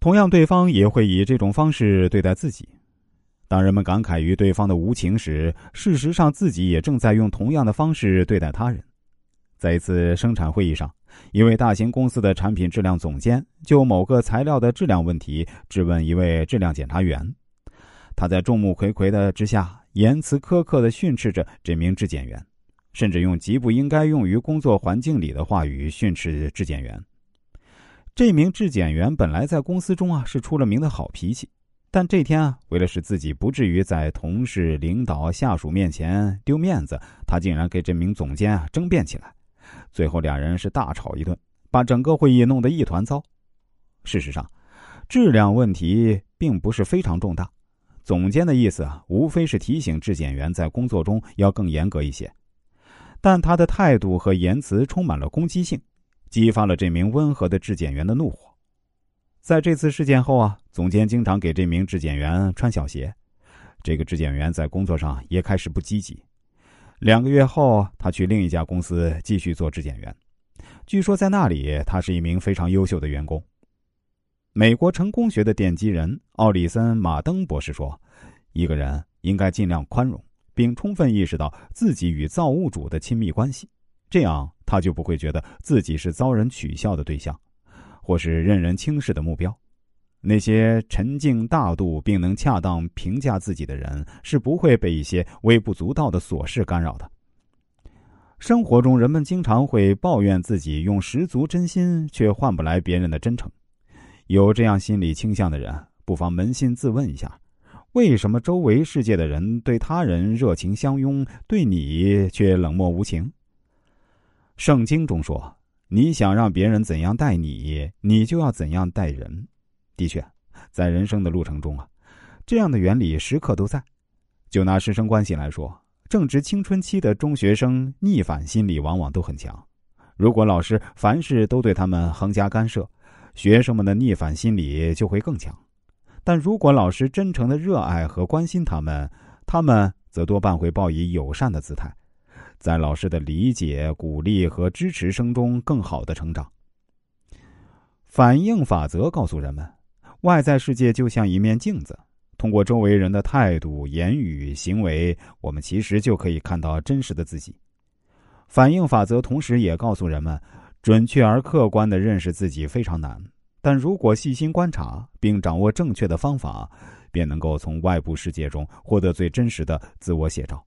同样，对方也会以这种方式对待自己。当人们感慨于对方的无情时，事实上自己也正在用同样的方式对待他人。在一次生产会议上，一位大型公司的产品质量总监就某个材料的质量问题质问一位质量检查员。他在众目睽睽的之下，言辞苛刻的训斥着这名质检员，甚至用极不应该用于工作环境里的话语训斥质检员。这名质检员本来在公司中啊是出了名的好脾气，但这天啊，为了使自己不至于在同事、领导、下属面前丢面子，他竟然跟这名总监啊争辩起来。最后，两人是大吵一顿，把整个会议弄得一团糟。事实上，质量问题并不是非常重大。总监的意思啊，无非是提醒质检员在工作中要更严格一些。但他的态度和言辞充满了攻击性，激发了这名温和的质检员的怒火。在这次事件后啊，总监经常给这名质检员穿小鞋，这个质检员在工作上也开始不积极。两个月后，他去另一家公司继续做质检员。据说在那里，他是一名非常优秀的员工。美国成功学的奠基人奥里森·马登博士说：“一个人应该尽量宽容，并充分意识到自己与造物主的亲密关系，这样他就不会觉得自己是遭人取笑的对象，或是任人轻视的目标。”那些沉静大度并能恰当评价自己的人，是不会被一些微不足道的琐事干扰的。生活中，人们经常会抱怨自己用十足真心却换不来别人的真诚。有这样心理倾向的人，不妨扪心自问一下：为什么周围世界的人对他人热情相拥，对你却冷漠无情？圣经中说：“你想让别人怎样待你，你就要怎样待人。”的确，在人生的路程中啊，这样的原理时刻都在。就拿师生关系来说，正值青春期的中学生逆反心理往往都很强。如果老师凡事都对他们横加干涉，学生们的逆反心理就会更强。但如果老师真诚的热爱和关心他们，他们则多半会报以友善的姿态，在老师的理解、鼓励和支持声中更好的成长。反应法则告诉人们。外在世界就像一面镜子，通过周围人的态度、言语、行为，我们其实就可以看到真实的自己。反应法则同时也告诉人们，准确而客观的认识自己非常难，但如果细心观察并掌握正确的方法，便能够从外部世界中获得最真实的自我写照。